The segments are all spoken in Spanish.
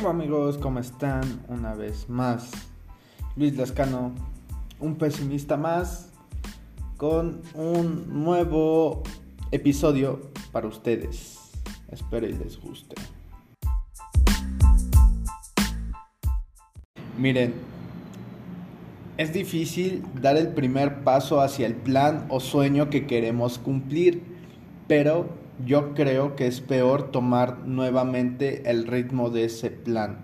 Hola amigos, ¿cómo están? Una vez más, Luis Lascano, un pesimista más, con un nuevo episodio para ustedes. Espero y les guste. Miren, es difícil dar el primer paso hacia el plan o sueño que queremos cumplir, pero yo creo que es peor tomar nuevamente el ritmo de ese plan.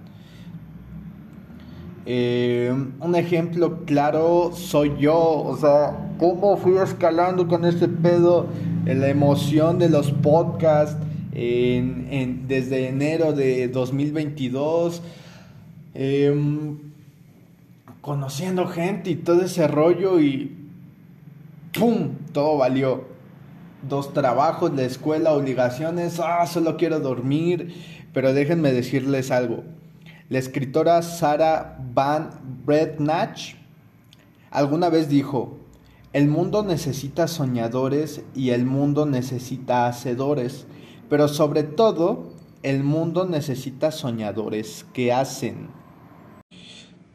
Eh, un ejemplo claro soy yo, o sea, cómo fui escalando con este pedo, la emoción de los podcasts desde enero de 2022 conociendo gente y todo ese rollo y ¡pum! Todo valió. Dos trabajos, la escuela, obligaciones, ah, solo quiero dormir. Pero déjenme decirles algo. La escritora Sarah Van Bretnach alguna vez dijo, el mundo necesita soñadores y el mundo necesita hacedores, pero sobre todo el mundo necesita soñadores que hacen.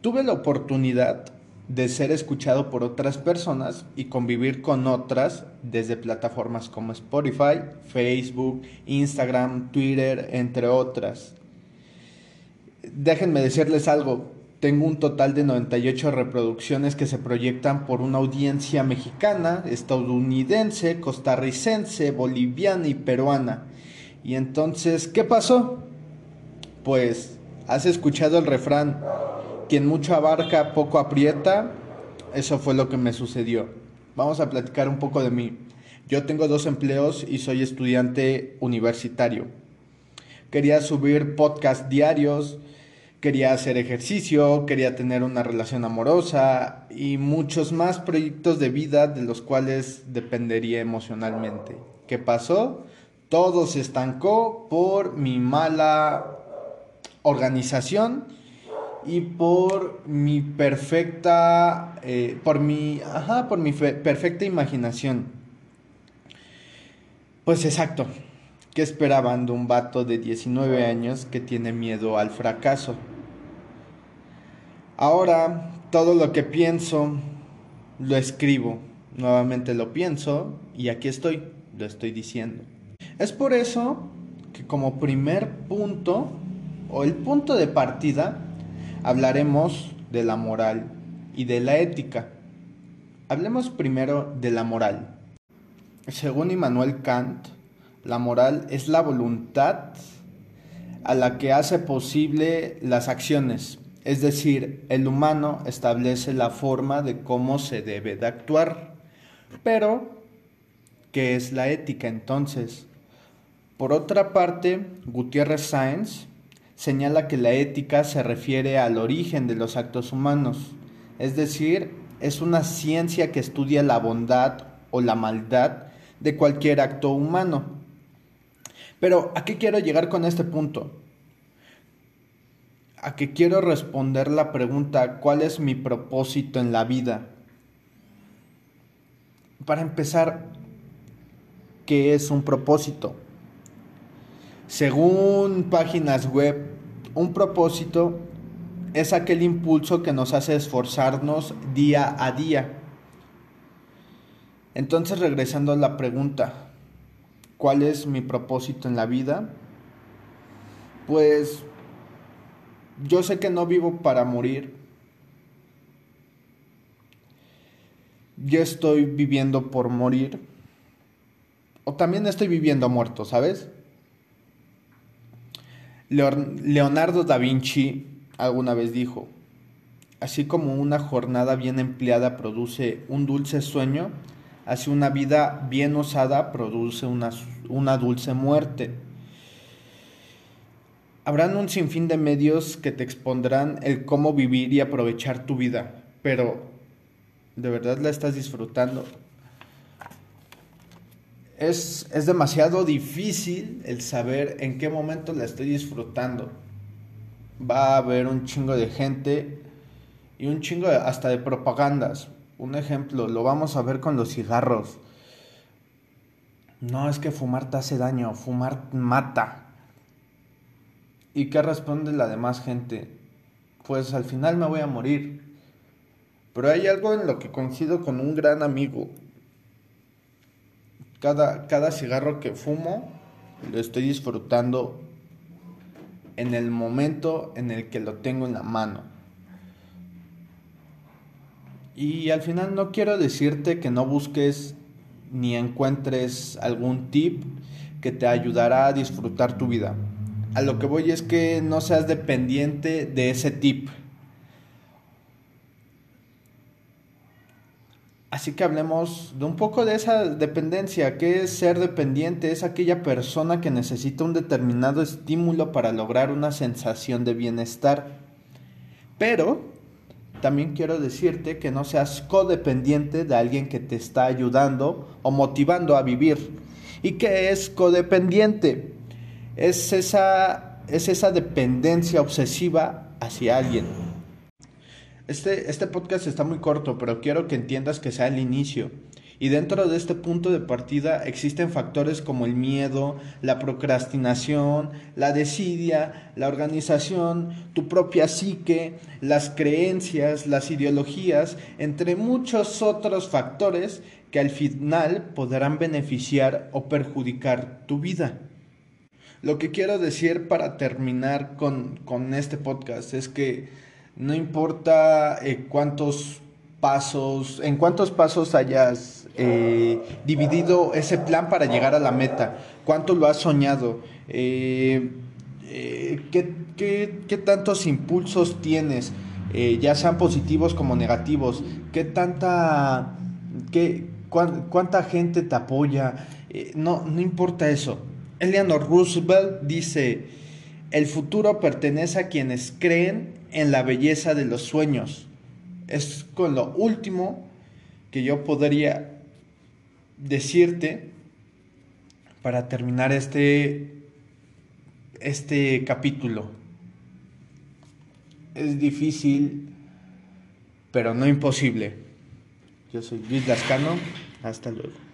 Tuve la oportunidad de ser escuchado por otras personas y convivir con otras desde plataformas como Spotify, Facebook, Instagram, Twitter, entre otras. Déjenme decirles algo, tengo un total de 98 reproducciones que se proyectan por una audiencia mexicana, estadounidense, costarricense, boliviana y peruana. Y entonces, ¿qué pasó? Pues, ¿has escuchado el refrán? Quien mucho abarca, poco aprieta. Eso fue lo que me sucedió. Vamos a platicar un poco de mí. Yo tengo dos empleos y soy estudiante universitario. Quería subir podcast diarios, quería hacer ejercicio, quería tener una relación amorosa y muchos más proyectos de vida de los cuales dependería emocionalmente. ¿Qué pasó? Todo se estancó por mi mala organización y por mi perfecta, eh, por mi, ajá, por mi perfecta imaginación. Pues exacto, ¿qué esperaban de un vato de 19 años que tiene miedo al fracaso? Ahora, todo lo que pienso, lo escribo, nuevamente lo pienso y aquí estoy, lo estoy diciendo. Es por eso que como primer punto, o el punto de partida, hablaremos de la moral y de la ética. Hablemos primero de la moral. Según Immanuel Kant, la moral es la voluntad a la que hace posible las acciones, es decir, el humano establece la forma de cómo se debe de actuar. Pero, ¿qué es la ética entonces? Por otra parte, Gutiérrez Sáenz señala que la ética se refiere al origen de los actos humanos, es decir, es una ciencia que estudia la bondad o la maldad de cualquier acto humano. Pero, ¿a qué quiero llegar con este punto? A que quiero responder la pregunta, ¿cuál es mi propósito en la vida? Para empezar, ¿qué es un propósito? Según páginas web, un propósito es aquel impulso que nos hace esforzarnos día a día. Entonces, regresando a la pregunta, ¿cuál es mi propósito en la vida? Pues yo sé que no vivo para morir. Yo estoy viviendo por morir. O también estoy viviendo muerto, ¿sabes? Leonardo da Vinci alguna vez dijo, así como una jornada bien empleada produce un dulce sueño, así una vida bien osada produce una, una dulce muerte. Habrán un sinfín de medios que te expondrán el cómo vivir y aprovechar tu vida, pero ¿de verdad la estás disfrutando? Es, demasiado difícil el saber en qué momento la estoy disfrutando. Va a haber un chingo de gente y un chingo hasta de propagandas. Un ejemplo, lo vamos a ver con los cigarros. No es que fumar te hace daño, fumar mata. ¿Y qué responde la demás gente? Pues al final me voy a morir. Pero hay algo en lo que coincido con un gran amigo. Cada, cada cigarro que fumo lo estoy disfrutando en el momento en el que lo tengo en la mano. Y al final no quiero decirte que no busques ni encuentres algún tip que te ayudará a disfrutar tu vida. A lo que voy es que no seas dependiente de ese tip. Así que hablemos de un poco de esa dependencia. ¿Qué es ser dependiente? Es aquella persona que necesita un determinado estímulo para lograr una sensación de bienestar. Pero también quiero decirte que no seas codependiente de alguien que te está ayudando o motivando a vivir. ¿Y qué es codependiente? Es esa, es esa dependencia obsesiva hacia alguien. Este, este podcast está muy corto, pero quiero que entiendas que sea el inicio. Y dentro de este punto de partida existen factores como el miedo, la procrastinación, la desidia, la organización, tu propia psique, las creencias, las ideologías, entre muchos otros factores que al final podrán beneficiar o perjudicar tu vida. Lo que quiero decir para terminar con, este podcast es que no importa eh, cuántos pasos, en cuántos pasos hayas eh, dividido ese plan para llegar a la meta, cuánto lo has soñado, eh, ¿qué, qué, tantos impulsos tienes, ya sean positivos como negativos, qué tanta, qué, cuánta gente te apoya, no, no importa eso. Eleanor Roosevelt dice, el futuro pertenece a quienes creen en la belleza de los sueños. Es con lo último que yo podría decirte para terminar este, este capítulo. Es difícil, pero no imposible. Yo soy Luis Lascano. Hasta luego.